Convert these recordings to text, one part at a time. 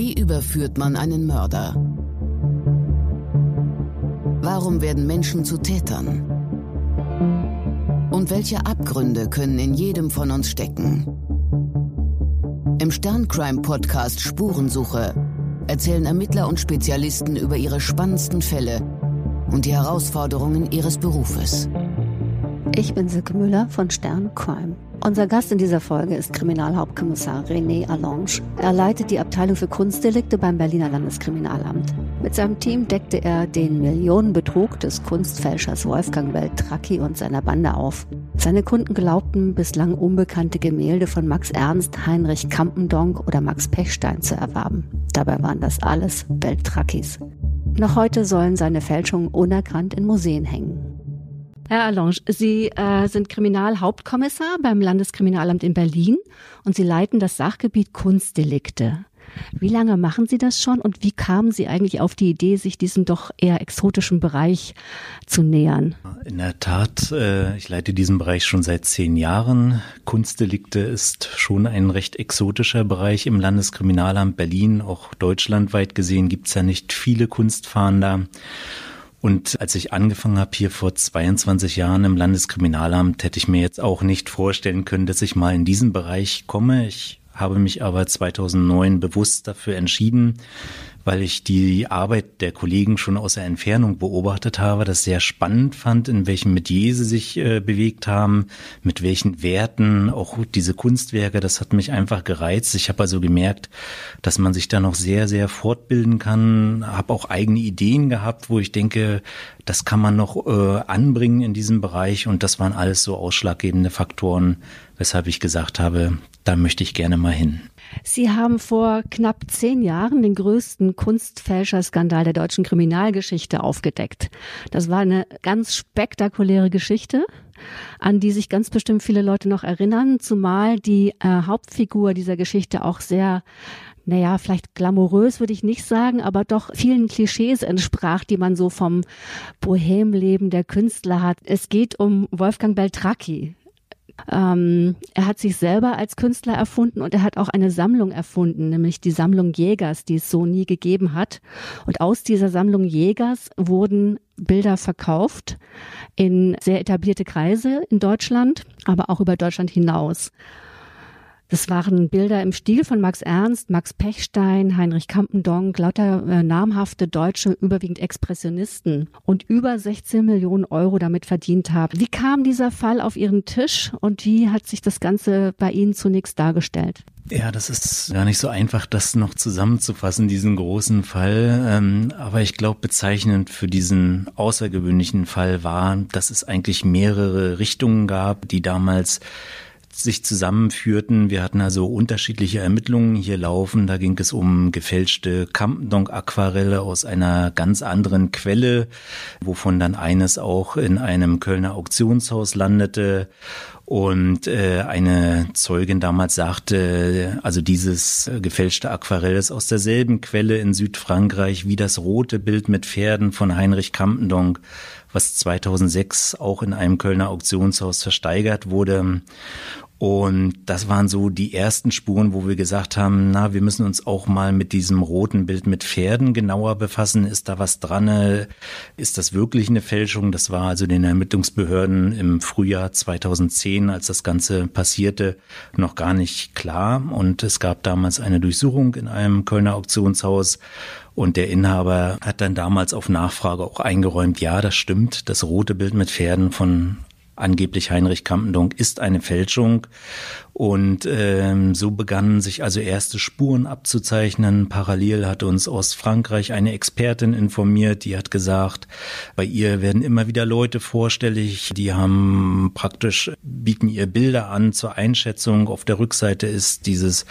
Wie überführt man einen Mörder? Warum werden Menschen zu Tätern? Und welche Abgründe können in jedem von uns stecken? Im Sterncrime-Podcast Spurensuche erzählen Ermittler und Spezialisten über ihre spannendsten Fälle und die Herausforderungen ihres Berufes. Ich bin Silke Müller von Stern Crime. Unser Gast in dieser Folge ist Kriminalhauptkommissar René Allange. Er leitet die Abteilung für Kunstdelikte beim Berliner Landeskriminalamt. Mit seinem Team deckte er den Millionenbetrug des Kunstfälschers Wolfgang Beltracchi und seiner Bande auf. Seine Kunden glaubten, bislang unbekannte Gemälde von Max Ernst, Heinrich Kampendonk oder Max Pechstein zu erwerben. Dabei waren das alles Beltrachis. Noch heute sollen seine Fälschungen unerkannt in Museen hängen. Herr Allange, Sie äh, sind Kriminalhauptkommissar beim Landeskriminalamt in Berlin und Sie leiten das Sachgebiet Kunstdelikte. Wie lange machen Sie das schon und wie kamen Sie eigentlich auf die Idee, sich diesem doch eher exotischen Bereich zu nähern? In der Tat, äh, ich leite diesen Bereich schon seit zehn Jahren. Kunstdelikte ist schon ein recht exotischer Bereich im Landeskriminalamt Berlin. Auch deutschlandweit gesehen gibt es ja nicht viele Kunstfahnder. Und als ich angefangen habe hier vor 22 Jahren im Landeskriminalamt, hätte ich mir jetzt auch nicht vorstellen können, dass ich mal in diesen Bereich komme. Ich habe mich aber 2009 bewusst dafür entschieden, weil ich die Arbeit der Kollegen schon aus der Entfernung beobachtet habe, das sehr spannend fand, in welchem Metier sie sich äh, bewegt haben, mit welchen Werten, auch diese Kunstwerke, das hat mich einfach gereizt. Ich habe also gemerkt, dass man sich da noch sehr, sehr fortbilden kann, habe auch eigene Ideen gehabt, wo ich denke, das kann man noch äh, anbringen in diesem Bereich und das waren alles so ausschlaggebende Faktoren, weshalb ich gesagt habe, da möchte ich gerne mal hin. Sie haben vor knapp zehn Jahren den größten Kunstfälscherskandal der deutschen Kriminalgeschichte aufgedeckt. Das war eine ganz spektakuläre Geschichte an die sich ganz bestimmt viele Leute noch erinnern, zumal die äh, Hauptfigur dieser Geschichte auch sehr naja, vielleicht glamourös würde ich nicht sagen, aber doch vielen Klischees entsprach, die man so vom Bohemleben der Künstler hat. Es geht um Wolfgang Beltracchi, ähm, er hat sich selber als Künstler erfunden und er hat auch eine Sammlung erfunden, nämlich die Sammlung Jägers, die es so nie gegeben hat. Und aus dieser Sammlung Jägers wurden Bilder verkauft in sehr etablierte Kreise in Deutschland, aber auch über Deutschland hinaus. Das waren Bilder im Stil von Max Ernst, Max Pechstein, Heinrich Kampendonk, lauter äh, namhafte deutsche, überwiegend Expressionisten und über 16 Millionen Euro damit verdient haben. Wie kam dieser Fall auf Ihren Tisch und wie hat sich das Ganze bei Ihnen zunächst dargestellt? Ja, das ist gar nicht so einfach, das noch zusammenzufassen, diesen großen Fall. Ähm, aber ich glaube, bezeichnend für diesen außergewöhnlichen Fall war, dass es eigentlich mehrere Richtungen gab, die damals sich zusammenführten. Wir hatten also unterschiedliche Ermittlungen hier laufen. Da ging es um gefälschte Campendonk-Aquarelle aus einer ganz anderen Quelle, wovon dann eines auch in einem Kölner Auktionshaus landete. Und äh, eine Zeugin damals sagte, also dieses gefälschte Aquarell ist aus derselben Quelle in Südfrankreich wie das rote Bild mit Pferden von Heinrich Campendonk, was 2006 auch in einem Kölner Auktionshaus versteigert wurde. Und das waren so die ersten Spuren, wo wir gesagt haben, na, wir müssen uns auch mal mit diesem roten Bild mit Pferden genauer befassen. Ist da was dran? Ist das wirklich eine Fälschung? Das war also den Ermittlungsbehörden im Frühjahr 2010, als das Ganze passierte, noch gar nicht klar. Und es gab damals eine Durchsuchung in einem Kölner Auktionshaus. Und der Inhaber hat dann damals auf Nachfrage auch eingeräumt, ja, das stimmt, das rote Bild mit Pferden von angeblich Heinrich Kampendonk ist eine Fälschung. Und ähm, so begannen sich also erste Spuren abzuzeichnen. Parallel hat uns aus Frankreich eine Expertin informiert, die hat gesagt, bei ihr werden immer wieder Leute vorstellig, die haben praktisch, bieten ihr Bilder an zur Einschätzung. Auf der Rückseite ist dieses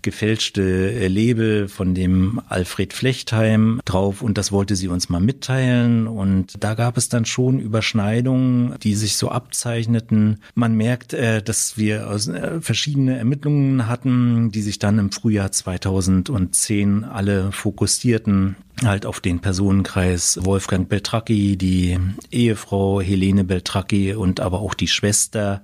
gefälschte Label von dem Alfred Flechtheim drauf und das wollte sie uns mal mitteilen. Und da gab es dann schon Überschneidungen, die sich so abzeichneten. Man merkt, äh, dass wir aus äh, verschiedene Ermittlungen hatten, die sich dann im Frühjahr 2010 alle fokussierten halt auf den Personenkreis Wolfgang Beltracchi, die Ehefrau Helene Beltracchi und aber auch die Schwester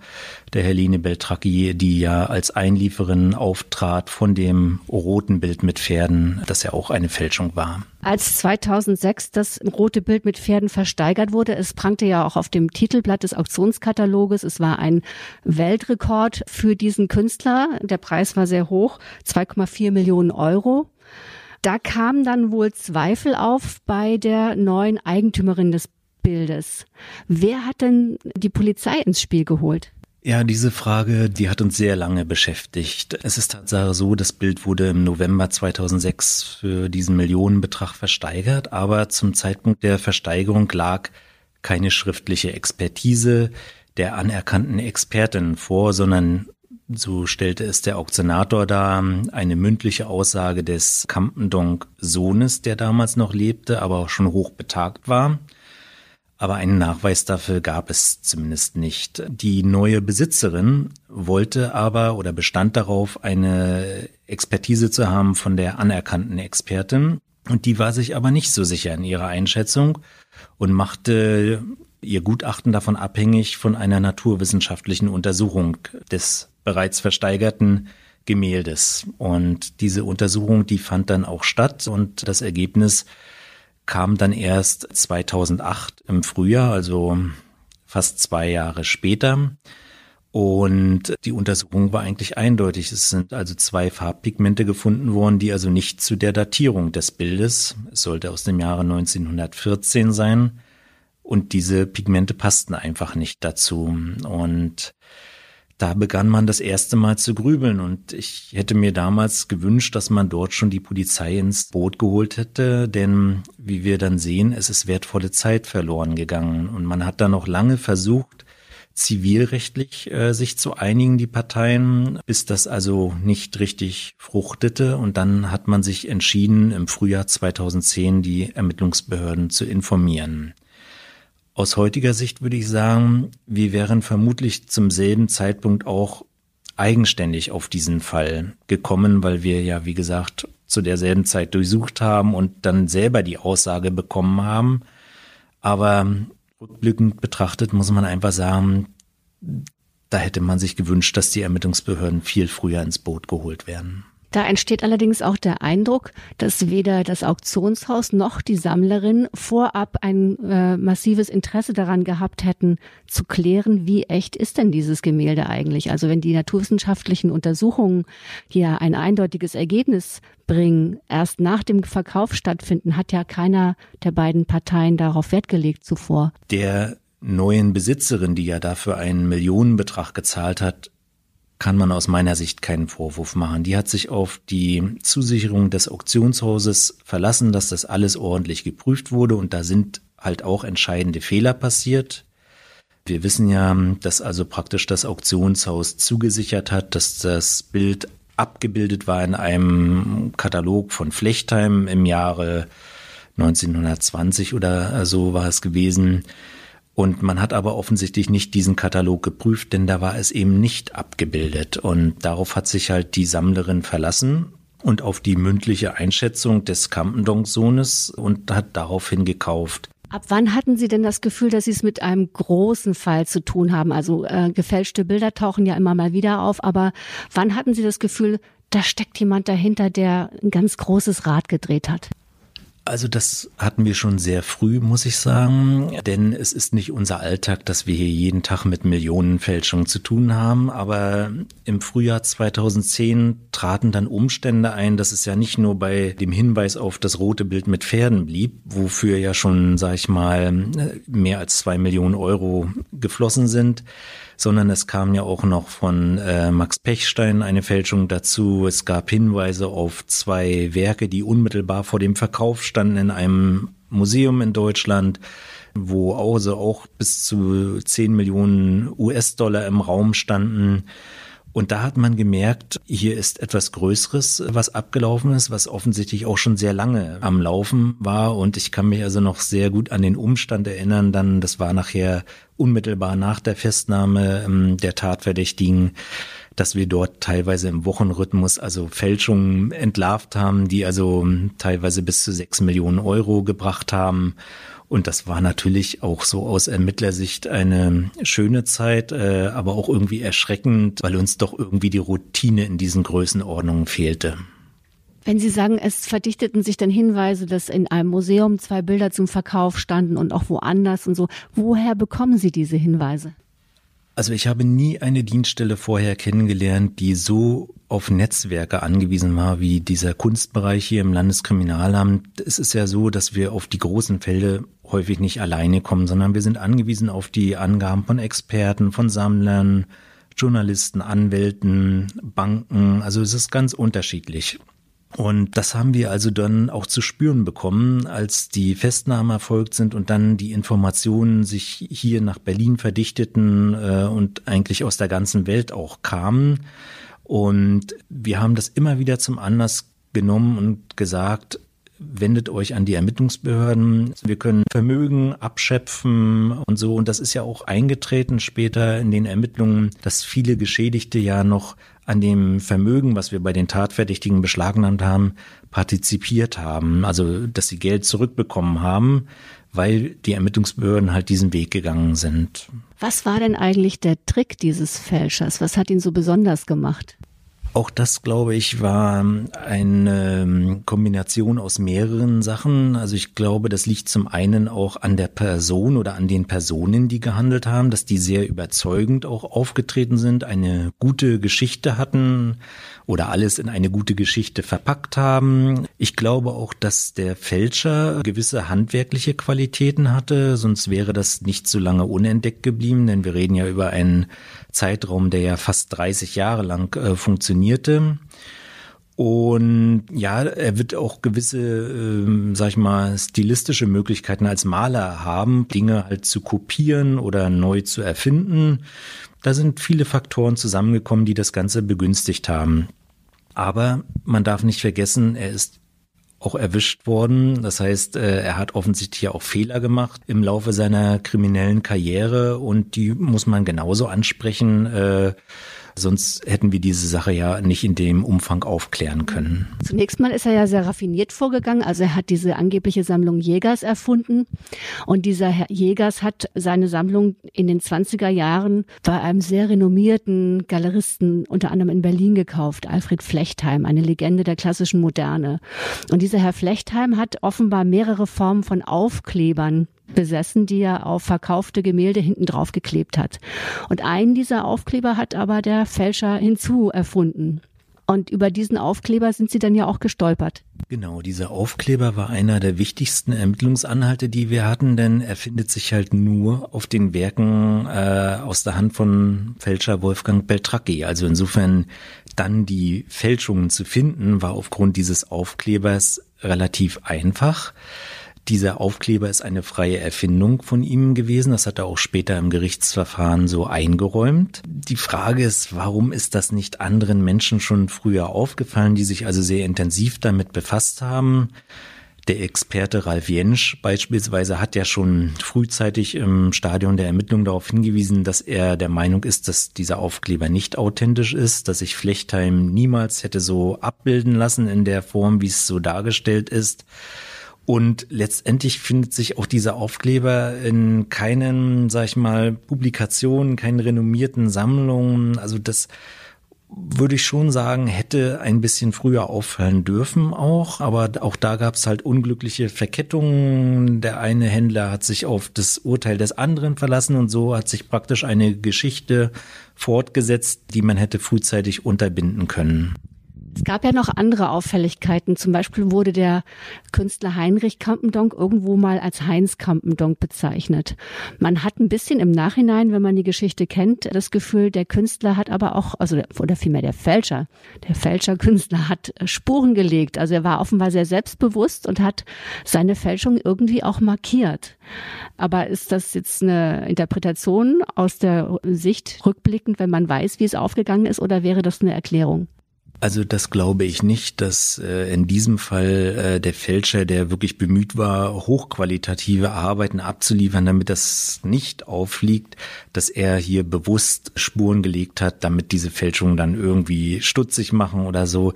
der Helene Beltracchi, die ja als Einlieferin auftrat von dem roten Bild mit Pferden, das ja auch eine Fälschung war. Als 2006 das rote Bild mit Pferden versteigert wurde, es prangte ja auch auf dem Titelblatt des Auktionskataloges, es war ein Weltrekord für diesen Künstler. Der Preis war sehr hoch, 2,4 Millionen Euro. Da kamen dann wohl Zweifel auf bei der neuen Eigentümerin des Bildes. Wer hat denn die Polizei ins Spiel geholt? Ja, diese Frage, die hat uns sehr lange beschäftigt. Es ist Tatsache so, das Bild wurde im November 2006 für diesen Millionenbetrag versteigert, aber zum Zeitpunkt der Versteigerung lag keine schriftliche Expertise der anerkannten Expertin vor, sondern so stellte es der Auktionator dar, eine mündliche Aussage des Campendonk-Sohnes, der damals noch lebte, aber auch schon hoch betagt war. Aber einen Nachweis dafür gab es zumindest nicht. Die neue Besitzerin wollte aber oder bestand darauf, eine Expertise zu haben von der anerkannten Expertin. Und die war sich aber nicht so sicher in ihrer Einschätzung und machte ihr Gutachten davon abhängig von einer naturwissenschaftlichen Untersuchung des bereits versteigerten Gemäldes. Und diese Untersuchung, die fand dann auch statt und das Ergebnis kam dann erst 2008 im Frühjahr, also fast zwei Jahre später. Und die Untersuchung war eigentlich eindeutig. Es sind also zwei Farbpigmente gefunden worden, die also nicht zu der Datierung des Bildes, es sollte aus dem Jahre 1914 sein, und diese Pigmente passten einfach nicht dazu. Und da begann man das erste Mal zu grübeln und ich hätte mir damals gewünscht, dass man dort schon die Polizei ins Boot geholt hätte, denn wie wir dann sehen, es ist wertvolle Zeit verloren gegangen und man hat da noch lange versucht, zivilrechtlich äh, sich zu einigen, die Parteien, bis das also nicht richtig fruchtete und dann hat man sich entschieden, im Frühjahr 2010 die Ermittlungsbehörden zu informieren. Aus heutiger Sicht würde ich sagen, wir wären vermutlich zum selben Zeitpunkt auch eigenständig auf diesen Fall gekommen, weil wir ja, wie gesagt, zu derselben Zeit durchsucht haben und dann selber die Aussage bekommen haben. Aber rückblickend betrachtet muss man einfach sagen, da hätte man sich gewünscht, dass die Ermittlungsbehörden viel früher ins Boot geholt werden. Da entsteht allerdings auch der Eindruck, dass weder das Auktionshaus noch die Sammlerin vorab ein äh, massives Interesse daran gehabt hätten, zu klären, wie echt ist denn dieses Gemälde eigentlich. Also wenn die naturwissenschaftlichen Untersuchungen, ja ein eindeutiges Ergebnis bringen, erst nach dem Verkauf stattfinden, hat ja keiner der beiden Parteien darauf Wert gelegt zuvor. Der neuen Besitzerin, die ja dafür einen Millionenbetrag gezahlt hat, kann man aus meiner Sicht keinen Vorwurf machen. Die hat sich auf die Zusicherung des Auktionshauses verlassen, dass das alles ordentlich geprüft wurde und da sind halt auch entscheidende Fehler passiert. Wir wissen ja, dass also praktisch das Auktionshaus zugesichert hat, dass das Bild abgebildet war in einem Katalog von Flechtheim im Jahre 1920 oder so war es gewesen. Und man hat aber offensichtlich nicht diesen Katalog geprüft, denn da war es eben nicht abgebildet. Und darauf hat sich halt die Sammlerin verlassen und auf die mündliche Einschätzung des Campendonk-Sohnes und hat daraufhin gekauft. Ab wann hatten Sie denn das Gefühl, dass Sie es mit einem großen Fall zu tun haben? Also äh, gefälschte Bilder tauchen ja immer mal wieder auf, aber wann hatten Sie das Gefühl, da steckt jemand dahinter, der ein ganz großes Rad gedreht hat? Also das hatten wir schon sehr früh, muss ich sagen, denn es ist nicht unser Alltag, dass wir hier jeden Tag mit Millionenfälschungen zu tun haben. Aber im Frühjahr 2010 traten dann Umstände ein, dass es ja nicht nur bei dem Hinweis auf das rote Bild mit Pferden blieb, wofür ja schon, sag ich mal, mehr als zwei Millionen Euro geflossen sind, sondern es kam ja auch noch von äh, Max Pechstein eine Fälschung dazu. Es gab Hinweise auf zwei Werke, die unmittelbar vor dem Verkauf standen in einem Museum in Deutschland wo also auch bis zu 10 Millionen US-Dollar im Raum standen. Und da hat man gemerkt, hier ist etwas Größeres, was abgelaufen ist, was offensichtlich auch schon sehr lange am Laufen war. Und ich kann mich also noch sehr gut an den Umstand erinnern, dann, das war nachher unmittelbar nach der Festnahme ähm, der Tatverdächtigen, dass wir dort teilweise im Wochenrhythmus also Fälschungen entlarvt haben, die also teilweise bis zu sechs Millionen Euro gebracht haben. Und das war natürlich auch so aus Ermittlersicht eine schöne Zeit, äh, aber auch irgendwie erschreckend, weil uns doch irgendwie die Routine in diesen Größenordnungen fehlte. Wenn Sie sagen, es verdichteten sich dann Hinweise, dass in einem Museum zwei Bilder zum Verkauf standen und auch woanders und so, woher bekommen Sie diese Hinweise? Also ich habe nie eine Dienststelle vorher kennengelernt, die so auf Netzwerke angewiesen war wie dieser Kunstbereich hier im Landeskriminalamt. Es ist ja so, dass wir auf die großen Fälle häufig nicht alleine kommen, sondern wir sind angewiesen auf die Angaben von Experten, von Sammlern, Journalisten, Anwälten, Banken. Also es ist ganz unterschiedlich. Und das haben wir also dann auch zu spüren bekommen, als die Festnahmen erfolgt sind und dann die Informationen sich hier nach Berlin verdichteten äh, und eigentlich aus der ganzen Welt auch kamen. Und wir haben das immer wieder zum Anlass genommen und gesagt, wendet euch an die Ermittlungsbehörden. Wir können Vermögen abschöpfen und so. Und das ist ja auch eingetreten später in den Ermittlungen, dass viele Geschädigte ja noch an dem Vermögen, was wir bei den Tatverdächtigen beschlagnahmt haben, partizipiert haben. Also, dass sie Geld zurückbekommen haben, weil die Ermittlungsbehörden halt diesen Weg gegangen sind. Was war denn eigentlich der Trick dieses Fälschers? Was hat ihn so besonders gemacht? Auch das, glaube ich, war eine ähm, Kombination aus mehreren Sachen. Also ich glaube, das liegt zum einen auch an der Person oder an den Personen, die gehandelt haben, dass die sehr überzeugend auch aufgetreten sind, eine gute Geschichte hatten oder alles in eine gute Geschichte verpackt haben. Ich glaube auch, dass der Fälscher gewisse handwerkliche Qualitäten hatte, sonst wäre das nicht so lange unentdeckt geblieben, denn wir reden ja über einen Zeitraum, der ja fast 30 Jahre lang äh, funktionierte. Und ja, er wird auch gewisse, äh, sag ich mal, stilistische Möglichkeiten als Maler haben, Dinge halt zu kopieren oder neu zu erfinden. Da sind viele Faktoren zusammengekommen, die das Ganze begünstigt haben. Aber man darf nicht vergessen, er ist auch erwischt worden. Das heißt, äh, er hat offensichtlich auch Fehler gemacht im Laufe seiner kriminellen Karriere und die muss man genauso ansprechen. Sonst hätten wir diese Sache ja nicht in dem Umfang aufklären können. Zunächst mal ist er ja sehr raffiniert vorgegangen. Also er hat diese angebliche Sammlung Jägers erfunden. Und dieser Herr Jägers hat seine Sammlung in den 20er Jahren bei einem sehr renommierten Galeristen unter anderem in Berlin gekauft, Alfred Flechtheim, eine Legende der klassischen Moderne. Und dieser Herr Flechtheim hat offenbar mehrere Formen von Aufklebern besessen, die er auf verkaufte Gemälde hinten drauf geklebt hat. Und einen dieser Aufkleber hat aber der Fälscher hinzu erfunden. Und über diesen Aufkleber sind Sie dann ja auch gestolpert. Genau, dieser Aufkleber war einer der wichtigsten Ermittlungsanhalte, die wir hatten, denn er findet sich halt nur auf den Werken äh, aus der Hand von Fälscher Wolfgang Beltracchi. Also insofern dann die Fälschungen zu finden, war aufgrund dieses Aufklebers relativ einfach. Dieser Aufkleber ist eine freie Erfindung von ihm gewesen. Das hat er auch später im Gerichtsverfahren so eingeräumt. Die Frage ist, warum ist das nicht anderen Menschen schon früher aufgefallen, die sich also sehr intensiv damit befasst haben? Der Experte Ralf Jensch beispielsweise hat ja schon frühzeitig im Stadion der Ermittlung darauf hingewiesen, dass er der Meinung ist, dass dieser Aufkleber nicht authentisch ist, dass sich Flechtheim niemals hätte so abbilden lassen in der Form, wie es so dargestellt ist. Und letztendlich findet sich auch dieser Aufkleber in keinen, sag ich mal, Publikationen, keinen renommierten Sammlungen. Also das würde ich schon sagen, hätte ein bisschen früher auffallen dürfen auch, aber auch da gab es halt unglückliche Verkettungen. Der eine Händler hat sich auf das Urteil des anderen verlassen und so hat sich praktisch eine Geschichte fortgesetzt, die man hätte frühzeitig unterbinden können. Es gab ja noch andere Auffälligkeiten. Zum Beispiel wurde der Künstler Heinrich Kampendonk irgendwo mal als Heinz Kampendonk bezeichnet. Man hat ein bisschen im Nachhinein, wenn man die Geschichte kennt, das Gefühl, der Künstler hat aber auch, also oder vielmehr der Fälscher, der Fälscherkünstler hat Spuren gelegt. Also er war offenbar sehr selbstbewusst und hat seine Fälschung irgendwie auch markiert. Aber ist das jetzt eine Interpretation aus der Sicht rückblickend, wenn man weiß, wie es aufgegangen ist, oder wäre das eine Erklärung? Also das glaube ich nicht, dass äh, in diesem Fall äh, der Fälscher, der wirklich bemüht war, hochqualitative Arbeiten abzuliefern, damit das nicht auffliegt, dass er hier bewusst Spuren gelegt hat, damit diese Fälschungen dann irgendwie stutzig machen oder so.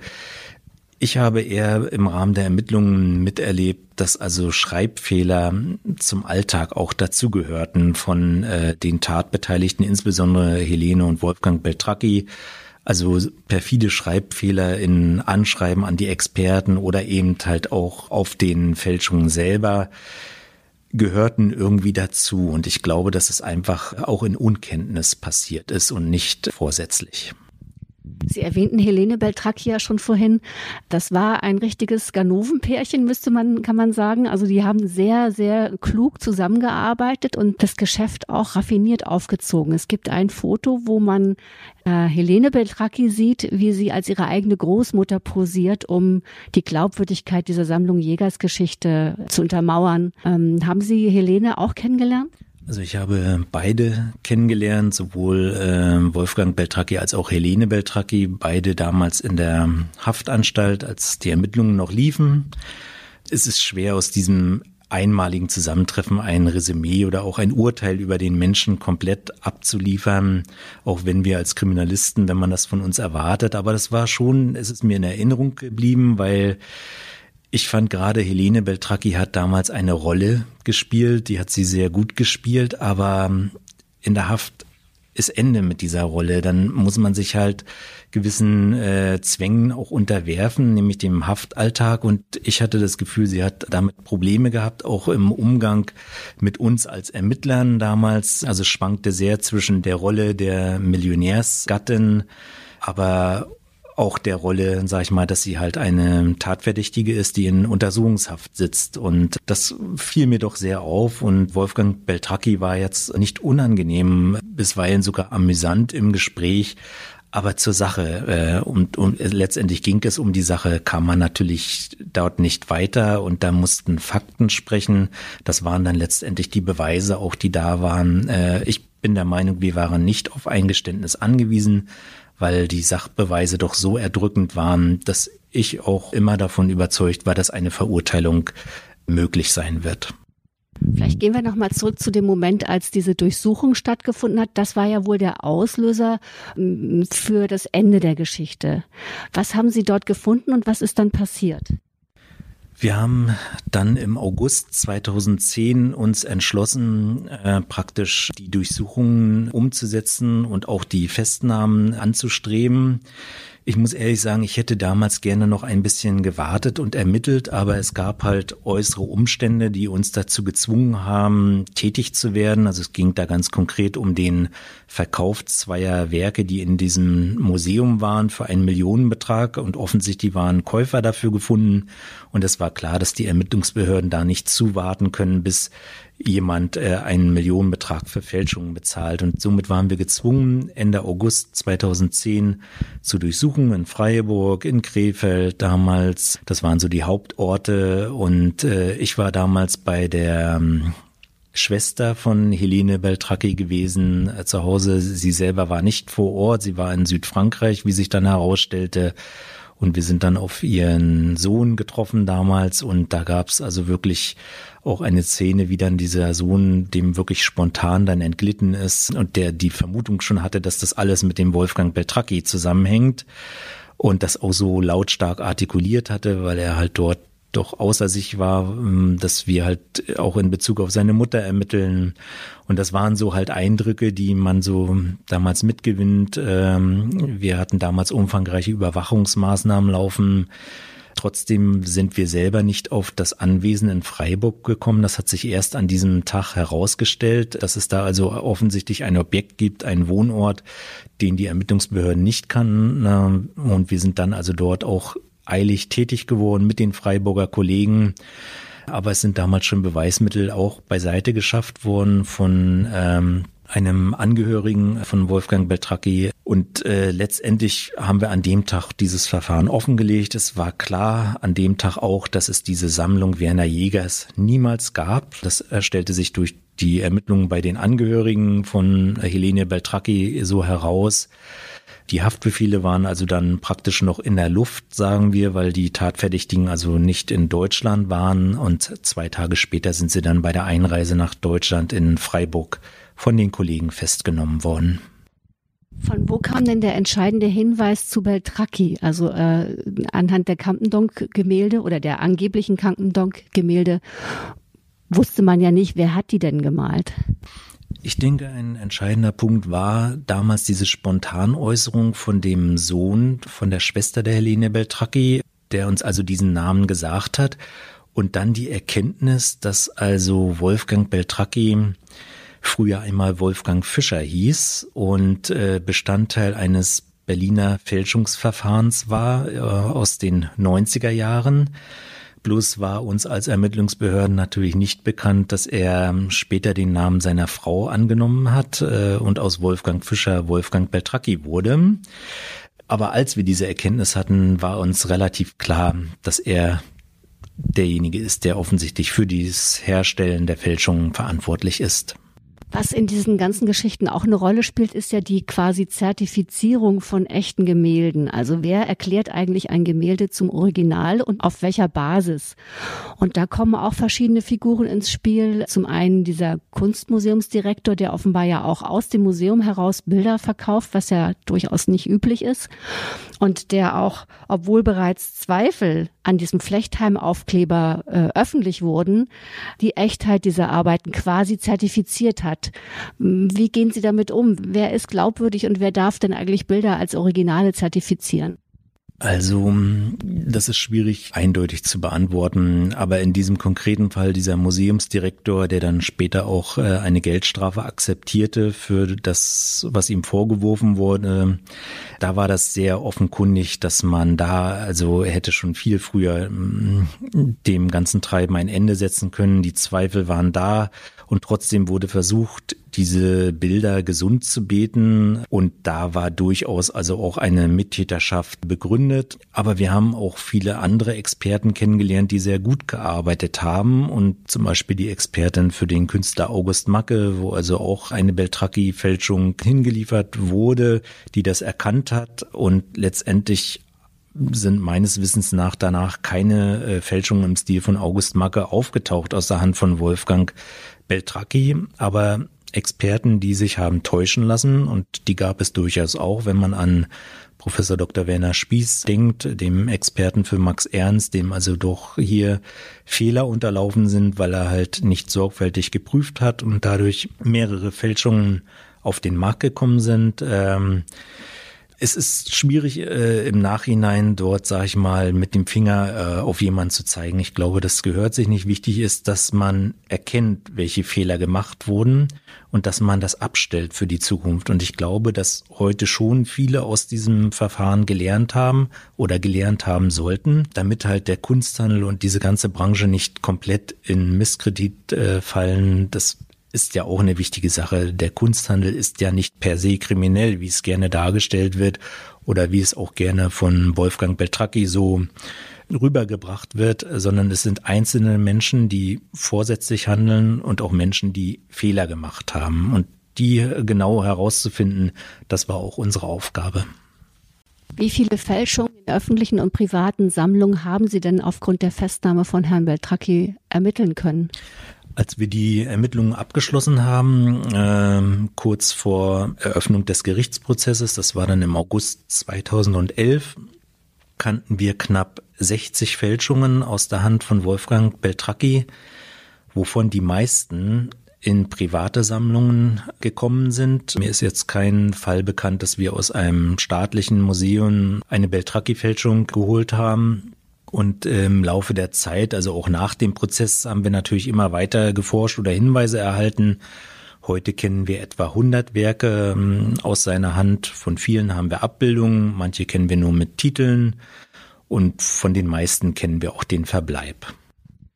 Ich habe eher im Rahmen der Ermittlungen miterlebt, dass also Schreibfehler zum Alltag auch dazugehörten von äh, den Tatbeteiligten, insbesondere Helene und Wolfgang Beltracchi. Also perfide Schreibfehler in Anschreiben an die Experten oder eben halt auch auf den Fälschungen selber gehörten irgendwie dazu. Und ich glaube, dass es einfach auch in Unkenntnis passiert ist und nicht vorsätzlich. Sie erwähnten Helene Beltracchi ja schon vorhin. Das war ein richtiges Ganovenpärchen, müsste man, kann man sagen. Also die haben sehr, sehr klug zusammengearbeitet und das Geschäft auch raffiniert aufgezogen. Es gibt ein Foto, wo man äh, Helene Beltracchi sieht, wie sie als ihre eigene Großmutter posiert, um die Glaubwürdigkeit dieser Sammlung Jägersgeschichte zu untermauern. Ähm, haben Sie Helene auch kennengelernt? Also ich habe beide kennengelernt, sowohl äh, Wolfgang Beltracchi als auch Helene Beltracchi, beide damals in der Haftanstalt, als die Ermittlungen noch liefen. Es ist schwer aus diesem einmaligen Zusammentreffen ein Resümee oder auch ein Urteil über den Menschen komplett abzuliefern, auch wenn wir als Kriminalisten, wenn man das von uns erwartet. Aber das war schon, es ist mir in Erinnerung geblieben, weil ich fand gerade Helene Beltracchi hat damals eine Rolle gespielt, die hat sie sehr gut gespielt, aber ähm, in der Haft ist Ende mit dieser Rolle. Dann muss man sich halt gewissen äh, Zwängen auch unterwerfen, nämlich dem Haftalltag. Und ich hatte das Gefühl, sie hat damit Probleme gehabt, auch im Umgang mit uns als Ermittlern damals. Also schwankte sehr zwischen der Rolle der Millionärsgattin, aber auch der Rolle, sag ich mal, dass sie halt eine Tatverdächtige ist, die in Untersuchungshaft sitzt. Und das fiel mir doch sehr auf. Und Wolfgang Beltracchi war jetzt nicht unangenehm, bisweilen sogar amüsant im Gespräch. Aber zur Sache, äh, und, und letztendlich ging es um die Sache, kam man natürlich dort nicht weiter und da mussten Fakten sprechen. Das waren dann letztendlich die Beweise, auch die da waren. Äh, ich bin der Meinung, wir waren nicht auf Eingeständnis angewiesen weil die Sachbeweise doch so erdrückend waren, dass ich auch immer davon überzeugt war, dass eine Verurteilung möglich sein wird. Vielleicht gehen wir nochmal zurück zu dem Moment, als diese Durchsuchung stattgefunden hat. Das war ja wohl der Auslöser mm, für das Ende der Geschichte. Was haben Sie dort gefunden und was ist dann passiert? Wir haben dann im August 2010 uns entschlossen, äh, praktisch die Durchsuchungen umzusetzen und auch die Festnahmen anzustreben. Ich muss ehrlich sagen, ich hätte damals gerne noch ein bisschen gewartet und ermittelt, aber es gab halt äußere Umstände, die uns dazu gezwungen haben, tätig zu werden. Also es ging da ganz konkret um den Verkauf zweier Werke, die in diesem Museum waren für einen Millionenbetrag und offensichtlich waren Käufer dafür gefunden. Und es war klar, dass die Ermittlungsbehörden da nicht zuwarten können, bis jemand äh, einen Millionenbetrag für Fälschungen bezahlt. Und somit waren wir gezwungen, Ende August 2010 zu durchsuchen in Freiburg, in Krefeld damals. Das waren so die Hauptorte. Und äh, ich war damals bei der ähm, Schwester von Helene Beltracchi gewesen äh, zu Hause. Sie selber war nicht vor Ort. Sie war in Südfrankreich, wie sich dann herausstellte. Und wir sind dann auf ihren Sohn getroffen damals. Und da gab's also wirklich auch eine Szene, wie dann dieser Sohn dem wirklich spontan dann entglitten ist und der die Vermutung schon hatte, dass das alles mit dem Wolfgang Beltracchi zusammenhängt und das auch so lautstark artikuliert hatte, weil er halt dort doch außer sich war, ähm, dass wir halt auch in Bezug auf seine Mutter ermitteln. Und das waren so halt Eindrücke, die man so damals mitgewinnt. Ähm, wir hatten damals umfangreiche Überwachungsmaßnahmen laufen. Trotzdem sind wir selber nicht auf das Anwesen in Freiburg gekommen. Das hat sich erst an diesem Tag herausgestellt, dass es da also offensichtlich ein Objekt gibt, einen Wohnort, den die Ermittlungsbehörden nicht kannten. Und wir sind dann also dort auch eilig tätig geworden mit den Freiburger Kollegen. Aber es sind damals schon Beweismittel auch beiseite geschafft worden von ähm, einem Angehörigen von Wolfgang Beltracchi. Und äh, letztendlich haben wir an dem Tag dieses Verfahren offengelegt. Es war klar an dem Tag auch, dass es diese Sammlung Werner Jägers niemals gab. Das stellte sich durch die Ermittlungen bei den Angehörigen von Helene Beltracchi so heraus. Die Haftbefehle waren also dann praktisch noch in der Luft, sagen wir, weil die Tatverdächtigen also nicht in Deutschland waren und zwei Tage später sind sie dann bei der Einreise nach Deutschland in Freiburg von den Kollegen festgenommen worden. Von wo kam denn der entscheidende Hinweis zu Beltracchi? Also äh, anhand der Campendonk-Gemälde oder der angeblichen Campendonk-Gemälde wusste man ja nicht, wer hat die denn gemalt? Ich denke, ein entscheidender Punkt war damals diese Spontanäußerung von dem Sohn von der Schwester der Helene Beltracchi, der uns also diesen Namen gesagt hat. Und dann die Erkenntnis, dass also Wolfgang Beltracchi früher einmal Wolfgang Fischer hieß und äh, Bestandteil eines Berliner Fälschungsverfahrens war äh, aus den 90er Jahren. Bloß war uns als Ermittlungsbehörden natürlich nicht bekannt, dass er später den Namen seiner Frau angenommen hat äh, und aus Wolfgang Fischer Wolfgang Beltracchi wurde. Aber als wir diese Erkenntnis hatten, war uns relativ klar, dass er derjenige ist, der offensichtlich für dieses Herstellen der Fälschungen verantwortlich ist. Was in diesen ganzen Geschichten auch eine Rolle spielt, ist ja die quasi Zertifizierung von echten Gemälden. Also wer erklärt eigentlich ein Gemälde zum Original und auf welcher Basis? Und da kommen auch verschiedene Figuren ins Spiel. Zum einen dieser Kunstmuseumsdirektor, der offenbar ja auch aus dem Museum heraus Bilder verkauft, was ja durchaus nicht üblich ist. Und der auch, obwohl bereits Zweifel an diesem Flechtheim-Aufkleber äh, öffentlich wurden, die Echtheit dieser Arbeiten quasi zertifiziert hat. Wie gehen Sie damit um? Wer ist glaubwürdig und wer darf denn eigentlich Bilder als Originale zertifizieren? Also, das ist schwierig eindeutig zu beantworten, aber in diesem konkreten Fall dieser Museumsdirektor, der dann später auch äh, eine Geldstrafe akzeptierte für das, was ihm vorgeworfen wurde, da war das sehr offenkundig, dass man da, also er hätte schon viel früher dem ganzen Treiben ein Ende setzen können. Die Zweifel waren da und trotzdem wurde versucht, diese Bilder gesund zu beten. Und da war durchaus also auch eine Mittäterschaft begründet. Aber wir haben auch viele andere Experten kennengelernt, die sehr gut gearbeitet haben. Und zum Beispiel die Expertin für den Künstler August Macke, wo also auch eine Beltracchi-Fälschung hingeliefert wurde, die das erkannt hat. Und letztendlich sind meines Wissens nach danach keine äh, Fälschungen im Stil von August Macke aufgetaucht aus der Hand von Wolfgang Beltracchi, aber Experten, die sich haben täuschen lassen und die gab es durchaus auch, wenn man an Professor Dr. Werner Spieß denkt, dem Experten für Max Ernst, dem also doch hier Fehler unterlaufen sind, weil er halt nicht sorgfältig geprüft hat und dadurch mehrere Fälschungen auf den Markt gekommen sind. Ähm, es ist schwierig äh, im Nachhinein dort, sage ich mal, mit dem Finger äh, auf jemanden zu zeigen. Ich glaube, das gehört sich nicht. Wichtig ist, dass man erkennt, welche Fehler gemacht wurden und dass man das abstellt für die Zukunft. Und ich glaube, dass heute schon viele aus diesem Verfahren gelernt haben oder gelernt haben sollten, damit halt der Kunsthandel und diese ganze Branche nicht komplett in Misskredit äh, fallen. Das ist ja auch eine wichtige Sache. Der Kunsthandel ist ja nicht per se kriminell, wie es gerne dargestellt wird oder wie es auch gerne von Wolfgang Beltracchi so rübergebracht wird, sondern es sind einzelne Menschen, die vorsätzlich handeln und auch Menschen, die Fehler gemacht haben. Und die genau herauszufinden, das war auch unsere Aufgabe. Wie viele Fälschungen in öffentlichen und privaten Sammlungen haben Sie denn aufgrund der Festnahme von Herrn Beltracchi ermitteln können? Als wir die Ermittlungen abgeschlossen haben, äh, kurz vor Eröffnung des Gerichtsprozesses, das war dann im August 2011, kannten wir knapp 60 Fälschungen aus der Hand von Wolfgang Beltracchi, wovon die meisten in private Sammlungen gekommen sind. Mir ist jetzt kein Fall bekannt, dass wir aus einem staatlichen Museum eine Beltracchi-Fälschung geholt haben. Und im Laufe der Zeit, also auch nach dem Prozess, haben wir natürlich immer weiter geforscht oder Hinweise erhalten. Heute kennen wir etwa 100 Werke ähm, aus seiner Hand. Von vielen haben wir Abbildungen, manche kennen wir nur mit Titeln und von den meisten kennen wir auch den Verbleib.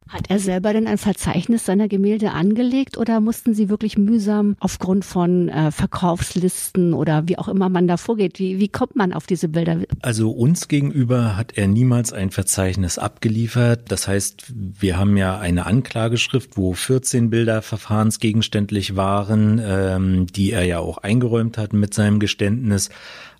Hat er selber denn ein Verzeichnis seiner Gemälde angelegt oder mussten Sie wirklich mühsam aufgrund von äh, Verkaufslisten oder wie auch immer man da vorgeht? Wie, wie kommt man auf diese Bilder? Also uns gegenüber hat er niemals ein Verzeichnis abgeliefert. Das heißt, wir haben ja eine Anklageschrift, wo 14 Bilder verfahrensgegenständlich waren, ähm, die er ja auch eingeräumt hat mit seinem Geständnis.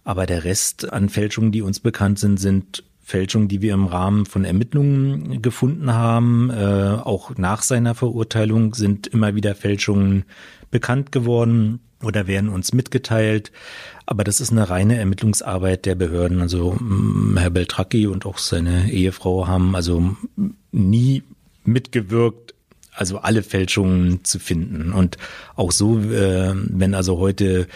Aber der Rest an Fälschungen, die uns bekannt sind, sind Fälschungen, die wir im Rahmen von Ermittlungen gefunden haben. Äh, auch nach seiner Verurteilung sind immer wieder Fälschungen bekannt geworden oder werden uns mitgeteilt. Aber das ist eine reine Ermittlungsarbeit der Behörden. Also mm, Herr Beltracchi und auch seine Ehefrau haben also nie mitgewirkt, also alle Fälschungen zu finden. Und auch so, äh, wenn also heute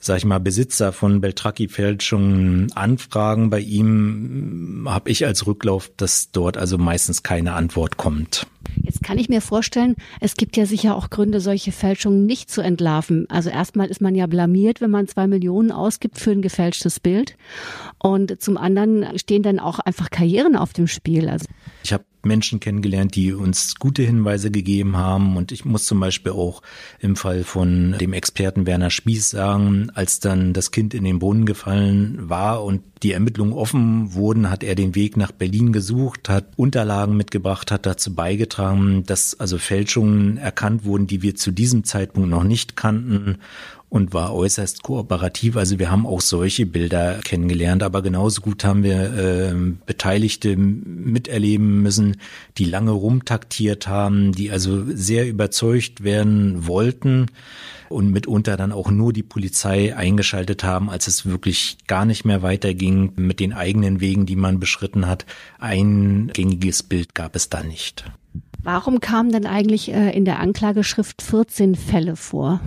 sag ich mal, Besitzer von Beltracchi-Fälschungen anfragen bei ihm, habe ich als Rücklauf, dass dort also meistens keine Antwort kommt. Jetzt kann ich mir vorstellen, es gibt ja sicher auch Gründe, solche Fälschungen nicht zu entlarven. Also erstmal ist man ja blamiert, wenn man zwei Millionen ausgibt für ein gefälschtes Bild. Und zum anderen stehen dann auch einfach Karrieren auf dem Spiel. Also ich habe Menschen kennengelernt, die uns gute Hinweise gegeben haben. Und ich muss zum Beispiel auch im Fall von dem Experten Werner Spieß sagen, als dann das Kind in den Brunnen gefallen war und die Ermittlungen offen wurden, hat er den Weg nach Berlin gesucht, hat Unterlagen mitgebracht, hat dazu beigetragen, dass also Fälschungen erkannt wurden, die wir zu diesem Zeitpunkt noch nicht kannten und war äußerst kooperativ. Also wir haben auch solche Bilder kennengelernt, aber genauso gut haben wir äh, Beteiligte miterleben müssen, die lange rumtaktiert haben, die also sehr überzeugt werden wollten und mitunter dann auch nur die Polizei eingeschaltet haben, als es wirklich gar nicht mehr weiterging mit den eigenen Wegen, die man beschritten hat. Ein gängiges Bild gab es da nicht. Warum kamen denn eigentlich äh, in der Anklageschrift 14 Fälle vor?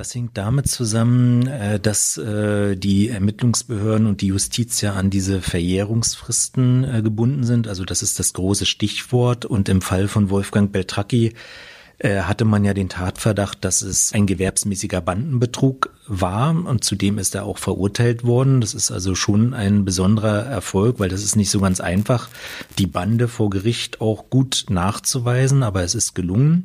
Das hängt damit zusammen, äh, dass äh, die Ermittlungsbehörden und die Justiz ja an diese Verjährungsfristen äh, gebunden sind. Also das ist das große Stichwort. Und im Fall von Wolfgang Beltracchi hatte man ja den Tatverdacht, dass es ein gewerbsmäßiger Bandenbetrug war und zudem ist er auch verurteilt worden. Das ist also schon ein besonderer Erfolg, weil das ist nicht so ganz einfach, die Bande vor Gericht auch gut nachzuweisen, aber es ist gelungen.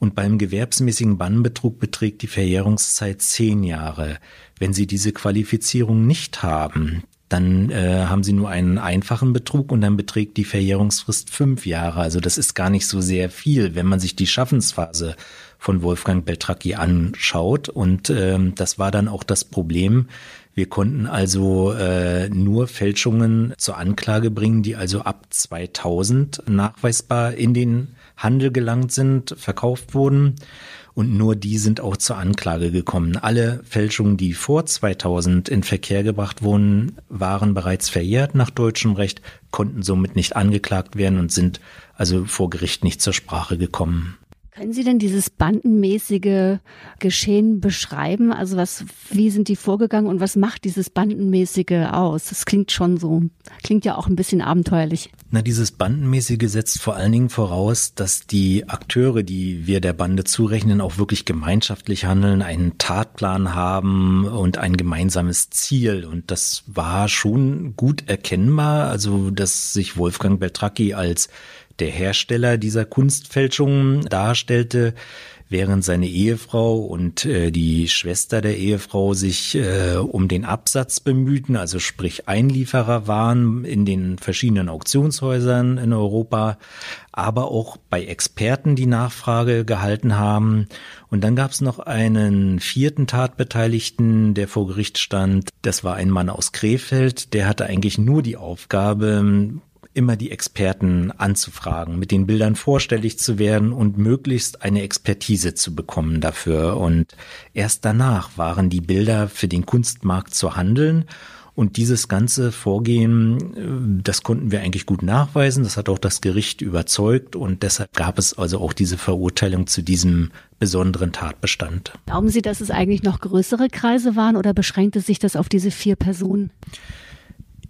Und beim gewerbsmäßigen Bannbetrug beträgt die Verjährungszeit zehn Jahre. Wenn Sie diese Qualifizierung nicht haben, dann äh, haben Sie nur einen einfachen Betrug und dann beträgt die Verjährungsfrist fünf Jahre. Also das ist gar nicht so sehr viel, wenn man sich die Schaffensphase von Wolfgang Beltracchi anschaut. Und ähm, das war dann auch das Problem. Wir konnten also äh, nur Fälschungen zur Anklage bringen, die also ab 2000 nachweisbar in den Handel gelangt sind, verkauft wurden. Und nur die sind auch zur Anklage gekommen. Alle Fälschungen, die vor 2000 in Verkehr gebracht wurden, waren bereits verjährt nach deutschem Recht, konnten somit nicht angeklagt werden und sind also vor Gericht nicht zur Sprache gekommen. Können Sie denn dieses bandenmäßige Geschehen beschreiben? Also was, wie sind die vorgegangen und was macht dieses bandenmäßige aus? Das klingt schon so, klingt ja auch ein bisschen abenteuerlich. Na, dieses bandenmäßige setzt vor allen Dingen voraus, dass die Akteure, die wir der Bande zurechnen, auch wirklich gemeinschaftlich handeln, einen Tatplan haben und ein gemeinsames Ziel. Und das war schon gut erkennbar. Also, dass sich Wolfgang Beltracchi als der Hersteller dieser Kunstfälschungen darstellte, während seine Ehefrau und äh, die Schwester der Ehefrau sich äh, um den Absatz bemühten, also sprich Einlieferer waren in den verschiedenen Auktionshäusern in Europa, aber auch bei Experten die Nachfrage gehalten haben. Und dann gab es noch einen vierten Tatbeteiligten, der vor Gericht stand. Das war ein Mann aus Krefeld, der hatte eigentlich nur die Aufgabe, immer die Experten anzufragen, mit den Bildern vorstellig zu werden und möglichst eine Expertise zu bekommen dafür. Und erst danach waren die Bilder für den Kunstmarkt zu handeln. Und dieses ganze Vorgehen, äh, das konnten wir eigentlich gut nachweisen. Das hat auch das Gericht überzeugt. Und deshalb gab es also auch diese Verurteilung zu diesem besonderen Tatbestand. Glauben Sie, dass es eigentlich noch größere Kreise waren oder beschränkte sich das auf diese vier Personen?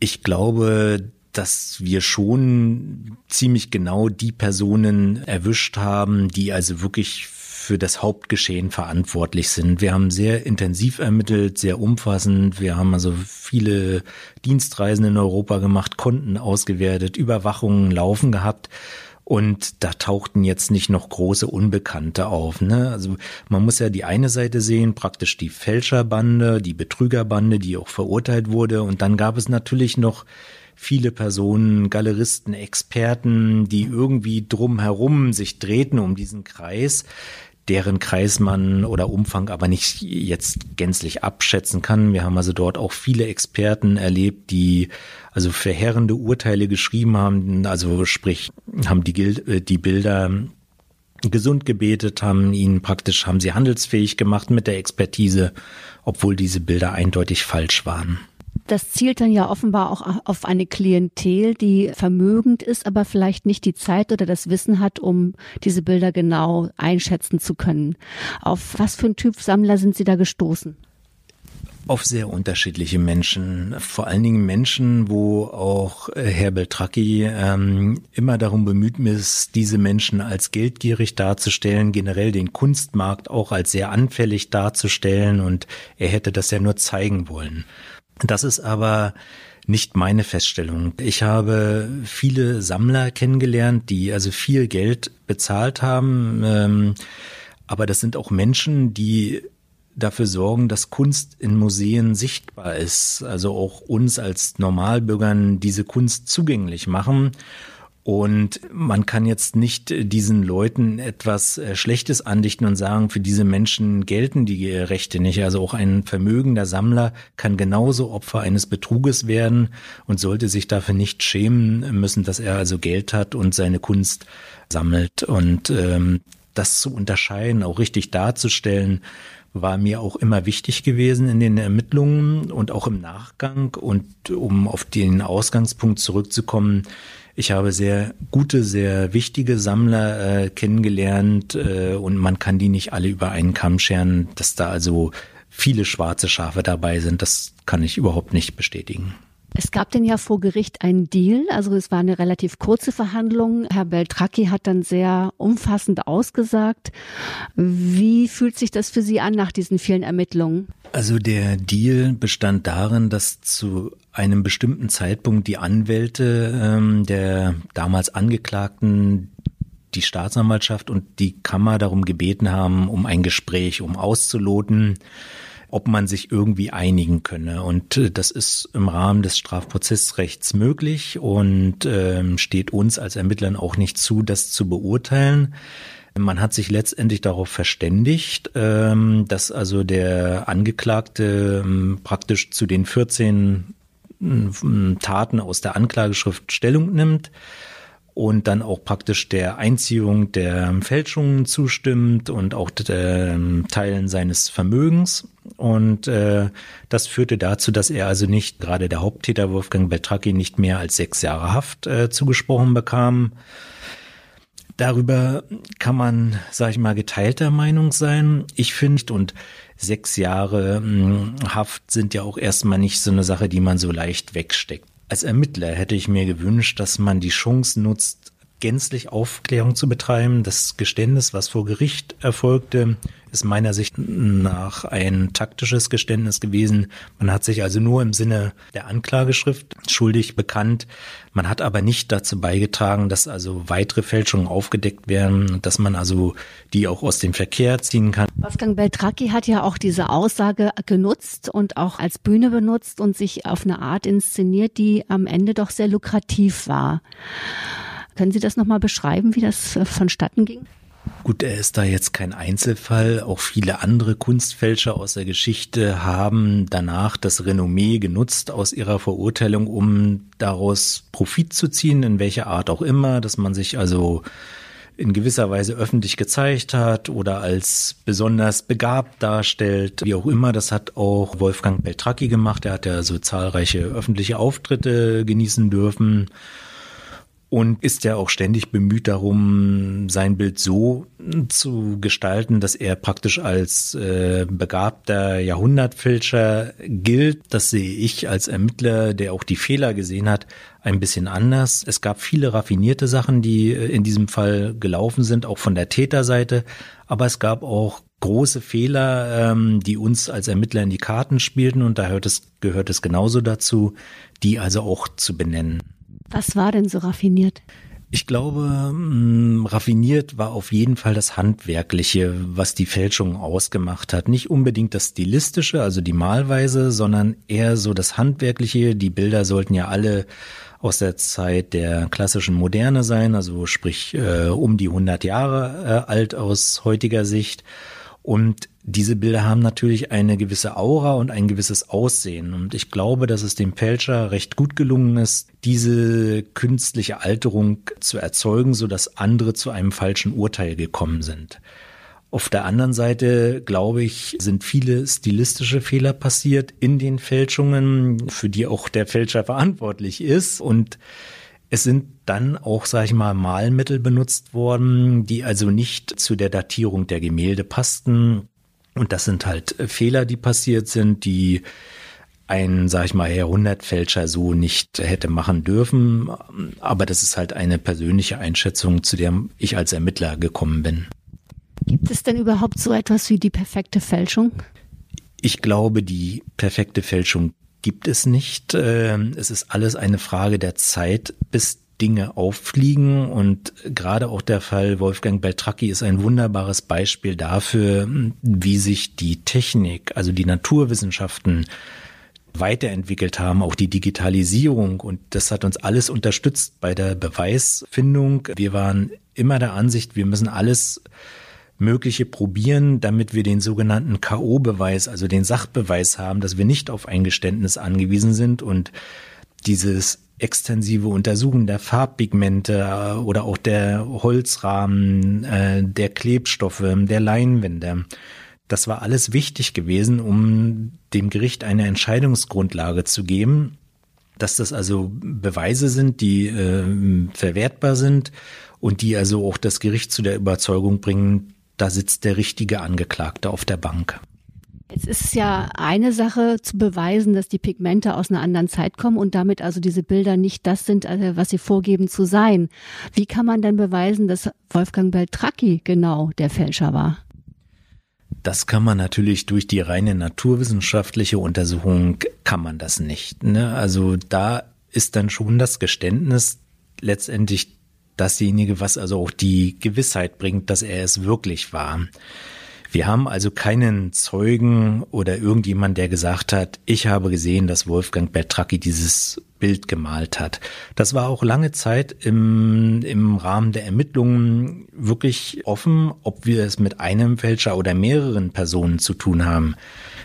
Ich glaube, dass wir schon ziemlich genau die Personen erwischt haben, die also wirklich für das Hauptgeschehen verantwortlich sind. Wir haben sehr intensiv ermittelt, sehr umfassend. Wir haben also viele Dienstreisen in Europa gemacht, Konten ausgewertet, Überwachungen laufen gehabt. Und da tauchten jetzt nicht noch große Unbekannte auf. Ne? Also man muss ja die eine Seite sehen, praktisch die Fälscherbande, die Betrügerbande, die auch verurteilt wurde. Und dann gab es natürlich noch viele Personen, Galeristen, Experten, die irgendwie drumherum sich drehten um diesen Kreis, deren Kreis man oder Umfang aber nicht jetzt gänzlich abschätzen kann. Wir haben also dort auch viele Experten erlebt, die also verheerende Urteile geschrieben haben, also sprich, haben die, äh, die Bilder gesund gebetet, haben ihn praktisch, haben sie handelsfähig gemacht mit der Expertise, obwohl diese Bilder eindeutig falsch waren. Das zielt dann ja offenbar auch auf eine Klientel, die vermögend ist, aber vielleicht nicht die Zeit oder das Wissen hat, um diese Bilder genau einschätzen zu können. Auf was für ein Typ Sammler sind Sie da gestoßen? Auf sehr unterschiedliche Menschen, vor allen Dingen Menschen, wo auch äh, Herr Beltracchi ähm, immer darum bemüht ist, diese Menschen als geldgierig darzustellen, generell den Kunstmarkt auch als sehr anfällig darzustellen und er hätte das ja nur zeigen wollen. Das ist aber nicht meine Feststellung. Ich habe viele Sammler kennengelernt, die also viel Geld bezahlt haben. Ähm, aber das sind auch Menschen, die dafür sorgen, dass Kunst in Museen sichtbar ist. Also auch uns als Normalbürgern diese Kunst zugänglich machen. Und man kann jetzt nicht diesen Leuten etwas äh, Schlechtes andichten und sagen, für diese Menschen gelten die Rechte nicht. Also auch ein vermögender Sammler kann genauso Opfer eines Betruges werden und sollte sich dafür nicht schämen müssen, dass er also Geld hat und seine Kunst sammelt. Und ähm, das zu unterscheiden, auch richtig darzustellen, war mir auch immer wichtig gewesen in den Ermittlungen und auch im Nachgang. Und um auf den Ausgangspunkt zurückzukommen, ich habe sehr gute, sehr wichtige Sammler äh, kennengelernt äh, und man kann die nicht alle über einen Kamm scheren, dass da also viele schwarze Schafe dabei sind. Das kann ich überhaupt nicht bestätigen. Es gab denn ja vor Gericht einen Deal, also es war eine relativ kurze Verhandlung. Herr Beltracchi hat dann sehr umfassend ausgesagt. Wie fühlt sich das für Sie an nach diesen vielen Ermittlungen? Also der Deal bestand darin, dass zu einem bestimmten Zeitpunkt die Anwälte ähm, der damals Angeklagten die Staatsanwaltschaft und die Kammer darum gebeten haben, um ein Gespräch, um auszuloten, ob man sich irgendwie einigen könne. Und äh, das ist im Rahmen des Strafprozessrechts möglich und ähm, steht uns als Ermittlern auch nicht zu, das zu beurteilen. Man hat sich letztendlich darauf verständigt, ähm, dass also der Angeklagte ähm, praktisch zu den 14 ähm, Taten aus der Anklageschrift Stellung nimmt und dann auch praktisch der Einziehung der Fälschungen zustimmt und auch Teilen seines Vermögens. Und äh, das führte dazu, dass er also nicht, gerade der Haupttäter Wolfgang Beltracchi, nicht mehr als sechs Jahre Haft äh, zugesprochen bekam. Darüber kann man, sag ich mal, geteilter Meinung sein. Ich finde, und sechs Jahre mh, Haft sind ja auch erstmal nicht so eine Sache, die man so leicht wegsteckt. Als Ermittler hätte ich mir gewünscht, dass man die Chance nutzt, gänzlich Aufklärung zu betreiben. Das Geständnis, was vor Gericht erfolgte, ist meiner Sicht nach ein taktisches Geständnis gewesen. Man hat sich also nur im Sinne der Anklageschrift schuldig bekannt. Man hat aber nicht dazu beigetragen, dass also weitere Fälschungen aufgedeckt werden, dass man also die auch aus dem Verkehr ziehen kann. Wolfgang Beltracchi hat ja auch diese Aussage genutzt und auch als Bühne benutzt und sich auf eine Art inszeniert, die am Ende doch sehr lukrativ war. Können Sie das nochmal beschreiben, wie das äh, vonstatten ging? Gut, er ist da jetzt kein Einzelfall. Auch viele andere Kunstfälscher aus der Geschichte haben danach das Renommee genutzt aus ihrer Verurteilung, um daraus Profit zu ziehen, in welcher Art auch immer, dass man sich also in gewisser Weise öffentlich gezeigt hat oder als besonders begabt darstellt, wie auch immer. Das hat auch Wolfgang Beltracchi gemacht. Er hat ja so zahlreiche öffentliche Auftritte genießen dürfen und ist ja auch ständig bemüht darum, sein Bild so zu gestalten, dass er praktisch als äh, begabter Jahrhundertfälscher gilt. Das sehe ich als Ermittler, der auch die Fehler gesehen hat, ein bisschen anders. Es gab viele raffinierte Sachen, die äh, in diesem Fall gelaufen sind, auch von der Täterseite, aber es gab auch große Fehler, ähm, die uns als Ermittler in die Karten spielten und da hört es, gehört es genauso dazu, die also auch zu benennen. Was war denn so raffiniert? Ich glaube, mm, raffiniert war auf jeden Fall das Handwerkliche, was die Fälschung ausgemacht hat. Nicht unbedingt das Stilistische, also die Malweise, sondern eher so das Handwerkliche. Die Bilder sollten ja alle aus der Zeit der klassischen Moderne sein, also sprich äh, um die 100 Jahre äh, alt aus heutiger Sicht. Und diese Bilder haben natürlich eine gewisse Aura und ein gewisses Aussehen. Und ich glaube, dass es dem Fälscher recht gut gelungen ist, diese künstliche Alterung zu erzeugen, so dass andere zu einem falschen Urteil gekommen sind. Auf der anderen Seite, glaube ich, sind viele stilistische Fehler passiert in den Fälschungen, für die auch der Fälscher verantwortlich ist. Und es sind dann auch, sage ich mal, Malmittel benutzt worden, die also nicht zu der Datierung der Gemälde passten. Und das sind halt Fehler, die passiert sind, die ein, sag ich mal, Jahrhundertfälscher so nicht hätte machen dürfen. Aber das ist halt eine persönliche Einschätzung, zu der ich als Ermittler gekommen bin. Gibt es denn überhaupt so etwas wie die perfekte Fälschung? Ich glaube, die perfekte Fälschung gibt es nicht. Ähm, es ist alles eine Frage der Zeit, bis Dinge auffliegen und gerade auch der Fall Wolfgang Beltracchi ist ein wunderbares Beispiel dafür, wie sich die Technik, also die Naturwissenschaften weiterentwickelt haben, auch die Digitalisierung und das hat uns alles unterstützt bei der Beweisfindung. Wir waren immer der Ansicht, wir müssen alles Mögliche probieren, damit wir den sogenannten K.O.-Beweis, also den Sachbeweis haben, dass wir nicht auf ein Geständnis angewiesen sind und dieses extensive Untersuchen der Farbpigmente äh, oder auch der Holzrahmen, äh, der Klebstoffe, der Leinwände. Das war alles wichtig gewesen, um dem Gericht eine Entscheidungsgrundlage zu geben, dass das also Beweise sind, die äh, verwertbar sind und die also auch das Gericht zu der Überzeugung bringen, da sitzt der richtige Angeklagte auf der Bank. Es ist ja eine Sache zu beweisen, dass die Pigmente aus einer anderen Zeit kommen und damit also diese Bilder nicht das sind, äh, was sie vorgeben zu sein. Wie kann man denn beweisen, dass Wolfgang Beltracchi genau der Fälscher war? Das kann man natürlich durch die reine naturwissenschaftliche Untersuchung kann man das nicht. Ne? Also da ist dann schon das Geständnis letztendlich dasjenige, was also auch die Gewissheit bringt, dass er es wirklich war. Wir haben also keinen Zeugen oder irgendjemand, der gesagt hat, ich habe gesehen, dass Wolfgang Beltracchi dieses Bild gemalt hat. Das war auch lange Zeit im, im Rahmen der Ermittlungen wirklich offen, ob wir es mit einem Fälscher oder mehreren Personen zu tun haben.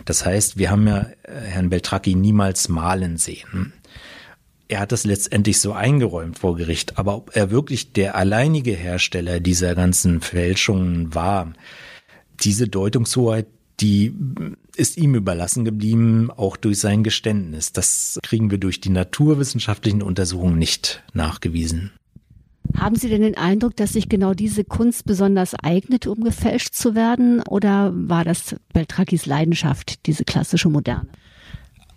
Das heißt, wir haben ja äh, Herrn Beltracchi niemals malen sehen er hat das letztendlich so eingeräumt vor Gericht. Aber ob er wirklich der alleinige Hersteller dieser ganzen Fälschungen war, diese Deutungshoheit, die ist ihm überlassen geblieben, auch durch sein Geständnis. Das kriegen wir durch die naturwissenschaftlichen Untersuchungen nicht nachgewiesen. Haben Sie denn den Eindruck, dass sich genau diese Kunst besonders eignet, um gefälscht zu werden? Oder war das Beltrakis Leidenschaft, diese klassische Moderne?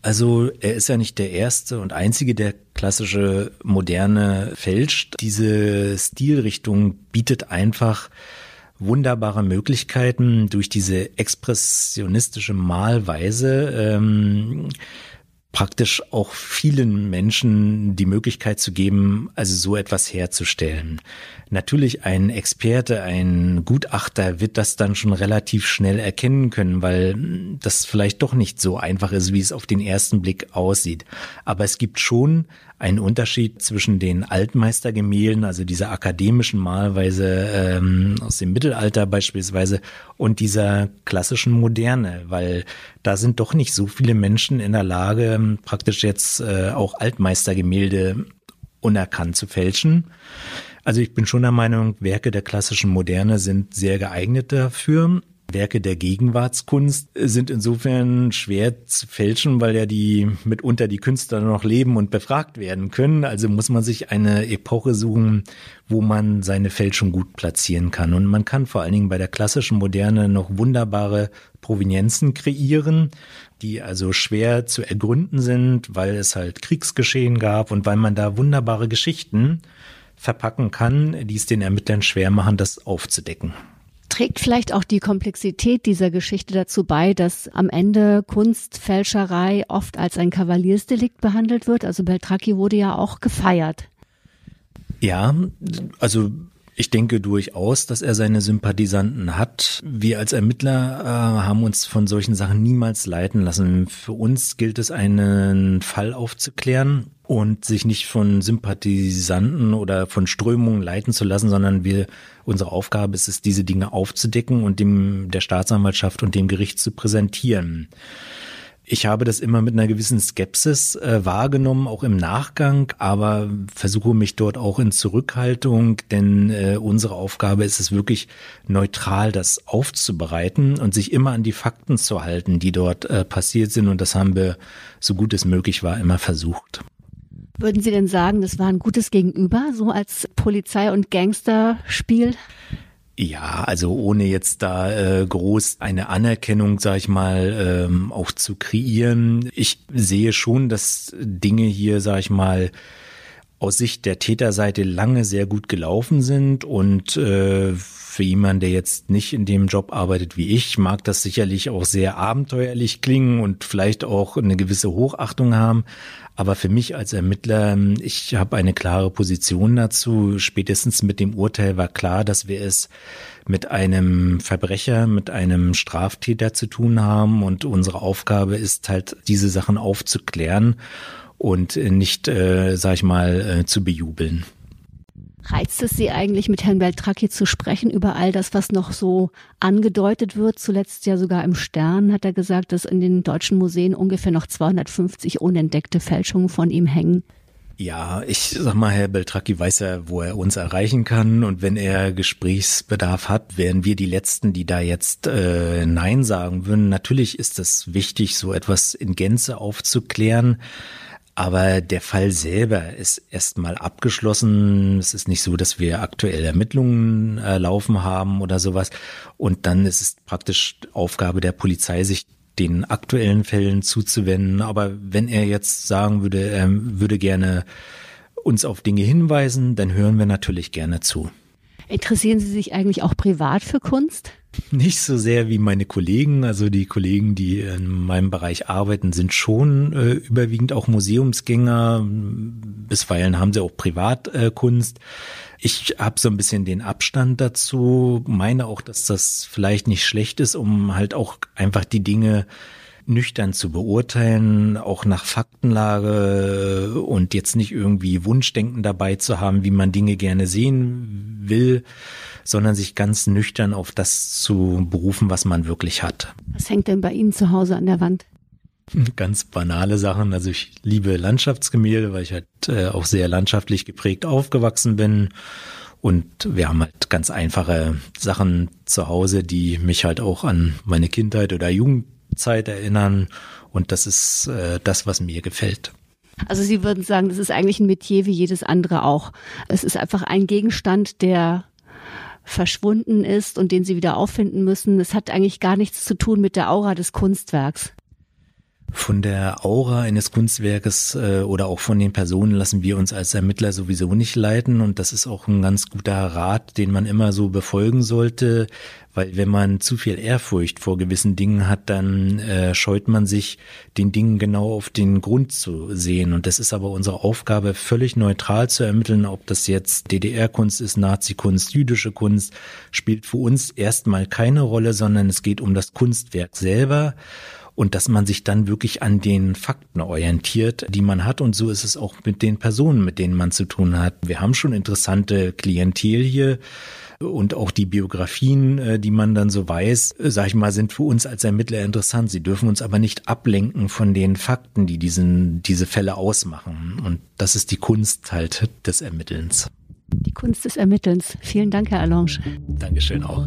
Also er ist ja nicht der erste und einzige, der klassische Moderne fälscht. Diese Stilrichtung bietet einfach wunderbare Möglichkeiten durch diese expressionistische Malweise. Ähm, praktisch auch vielen Menschen die Möglichkeit zu geben, also so etwas herzustellen. Natürlich ein Experte, ein Gutachter wird das dann schon relativ schnell erkennen können, weil das vielleicht doch nicht so einfach ist, wie es auf den ersten Blick aussieht. Aber es gibt schon einen Unterschied zwischen den Altmeistergemälden, also dieser akademischen Malweise ähm, aus dem Mittelalter beispielsweise, und dieser klassischen Moderne, weil da sind doch nicht so viele Menschen in der Lage, praktisch jetzt äh, auch Altmeistergemälde unerkannt zu fälschen. Also ich bin schon der Meinung, Werke der klassischen Moderne sind sehr geeignet dafür. Werke der Gegenwartskunst sind insofern schwer zu fälschen, weil ja die mitunter die Künstler noch leben und befragt werden können. Also muss man sich eine Epoche suchen, wo man seine Fälschung gut platzieren kann. Und man kann vor allen Dingen bei der klassischen Moderne noch wunderbare Provenienzen kreieren, die also schwer zu ergründen sind, weil es halt Kriegsgeschehen gab und weil man da wunderbare Geschichten verpacken kann, die es den Ermittlern schwer machen, das aufzudecken. Trägt vielleicht auch die Komplexität dieser Geschichte dazu bei, dass am Ende Kunstfälscherei oft als ein Kavaliersdelikt behandelt wird? Also Beltracchi wurde ja auch gefeiert. Ja, also ich denke durchaus, dass er seine Sympathisanten hat. Wir als Ermittler äh, haben uns von solchen Sachen niemals leiten lassen. Für uns gilt es, einen Fall aufzuklären und sich nicht von Sympathisanten oder von Strömungen leiten zu lassen, sondern wir, unsere Aufgabe ist es, diese Dinge aufzudecken und dem, der Staatsanwaltschaft und dem Gericht zu präsentieren. Ich habe das immer mit einer gewissen Skepsis äh, wahrgenommen, auch im Nachgang, aber versuche mich dort auch in Zurückhaltung, denn äh, unsere Aufgabe ist es wirklich neutral, das aufzubereiten und sich immer an die Fakten zu halten, die dort äh, passiert sind. Und das haben wir, so gut es möglich war, immer versucht. Würden Sie denn sagen, das war ein gutes Gegenüber, so als Polizei- und Gangsterspiel? Ja, also ohne jetzt da äh, groß eine Anerkennung, sag ich mal, ähm, auch zu kreieren. Ich sehe schon, dass Dinge hier, sag ich mal, aus Sicht der Täterseite lange sehr gut gelaufen sind und äh, für jemanden, der jetzt nicht in dem Job arbeitet wie ich, mag das sicherlich auch sehr abenteuerlich klingen und vielleicht auch eine gewisse Hochachtung haben. Aber für mich als Ermittler, ich habe eine klare Position dazu. Spätestens mit dem Urteil war klar, dass wir es mit einem Verbrecher, mit einem Straftäter zu tun haben. Und unsere Aufgabe ist halt, diese Sachen aufzuklären und nicht, äh, sag ich mal, äh, zu bejubeln. Reizt es Sie eigentlich, mit Herrn Beltracchi zu sprechen über all das, was noch so angedeutet wird? Zuletzt ja sogar im Stern hat er gesagt, dass in den deutschen Museen ungefähr noch 250 unentdeckte Fälschungen von ihm hängen. Ja, ich sag mal, Herr Beltracchi weiß ja, wo er uns erreichen kann. Und wenn er Gesprächsbedarf hat, wären wir die Letzten, die da jetzt äh, Nein sagen würden. Natürlich ist es wichtig, so etwas in Gänze aufzuklären. Aber der Fall selber ist erstmal abgeschlossen. Es ist nicht so, dass wir aktuell Ermittlungen äh, laufen haben oder sowas. Und dann ist es praktisch Aufgabe der Polizei, sich den aktuellen Fällen zuzuwenden. Aber wenn er jetzt sagen würde, er würde gerne uns auf Dinge hinweisen, dann hören wir natürlich gerne zu. Interessieren Sie sich eigentlich auch privat für Kunst? Nicht so sehr wie meine Kollegen. Also die Kollegen, die in meinem Bereich arbeiten, sind schon äh, überwiegend auch Museumsgänger. Bisweilen haben sie auch Privatkunst. Äh, ich habe so ein bisschen den Abstand dazu, meine auch, dass das vielleicht nicht schlecht ist, um halt auch einfach die Dinge nüchtern zu beurteilen, auch nach Faktenlage und jetzt nicht irgendwie Wunschdenken dabei zu haben, wie man Dinge gerne sehen will, sondern sich ganz nüchtern auf das zu berufen, was man wirklich hat. Was hängt denn bei Ihnen zu Hause an der Wand? Ganz banale Sachen. Also ich liebe Landschaftsgemälde, weil ich halt äh, auch sehr landschaftlich geprägt aufgewachsen bin. Und wir haben halt ganz einfache Sachen zu Hause, die mich halt auch an meine Kindheit oder Jugend Zeit erinnern. Und das ist äh, das, was mir gefällt. Also Sie würden sagen, das ist eigentlich ein Metier wie jedes andere auch. Es ist einfach ein Gegenstand, der verschwunden ist und den Sie wieder auffinden müssen. Es hat eigentlich gar nichts zu tun mit der Aura des Kunstwerks. Von der Aura eines Kunstwerkes äh, oder auch von den Personen lassen wir uns als Ermittler sowieso nicht leiten. Und das ist auch ein ganz guter Rat, den man immer so befolgen sollte, weil wenn man zu viel Ehrfurcht vor gewissen Dingen hat, dann äh, scheut man sich, den Dingen genau auf den Grund zu sehen. Und das ist aber unsere Aufgabe, völlig neutral zu ermitteln, ob das jetzt DDR-Kunst ist, Nazi-Kunst, jüdische Kunst, spielt für uns erstmal keine Rolle, sondern es geht um das Kunstwerk selber und dass man sich dann wirklich an den Fakten orientiert, die man hat. Und so ist es auch mit den Personen, mit denen man zu tun hat. Wir haben schon interessante Klientel hier und auch die Biografien, äh, die man dann so weiß, äh, sag ich mal, sind für uns als Ermittler interessant. Sie dürfen uns aber nicht ablenken von den Fakten, die diesen, diese Fälle ausmachen. Und das ist die Kunst halt des Ermittelns. Die Kunst des Ermittelns. Vielen Dank, Herr Allange. Dankeschön auch.